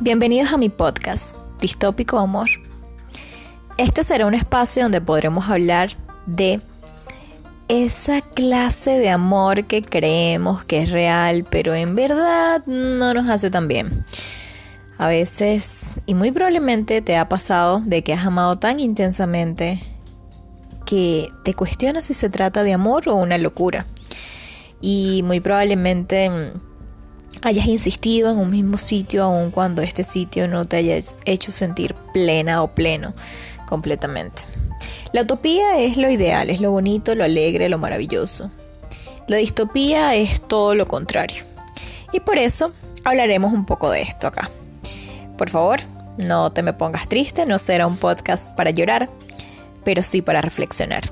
Bienvenidos a mi podcast, Distópico Amor. Este será un espacio donde podremos hablar de esa clase de amor que creemos que es real, pero en verdad no nos hace tan bien. A veces, y muy probablemente te ha pasado de que has amado tan intensamente que te cuestionas si se trata de amor o una locura. Y muy probablemente hayas insistido en un mismo sitio aun cuando este sitio no te haya hecho sentir plena o pleno completamente. La utopía es lo ideal, es lo bonito, lo alegre, lo maravilloso. La distopía es todo lo contrario. Y por eso hablaremos un poco de esto acá. Por favor, no te me pongas triste, no será un podcast para llorar, pero sí para reflexionar.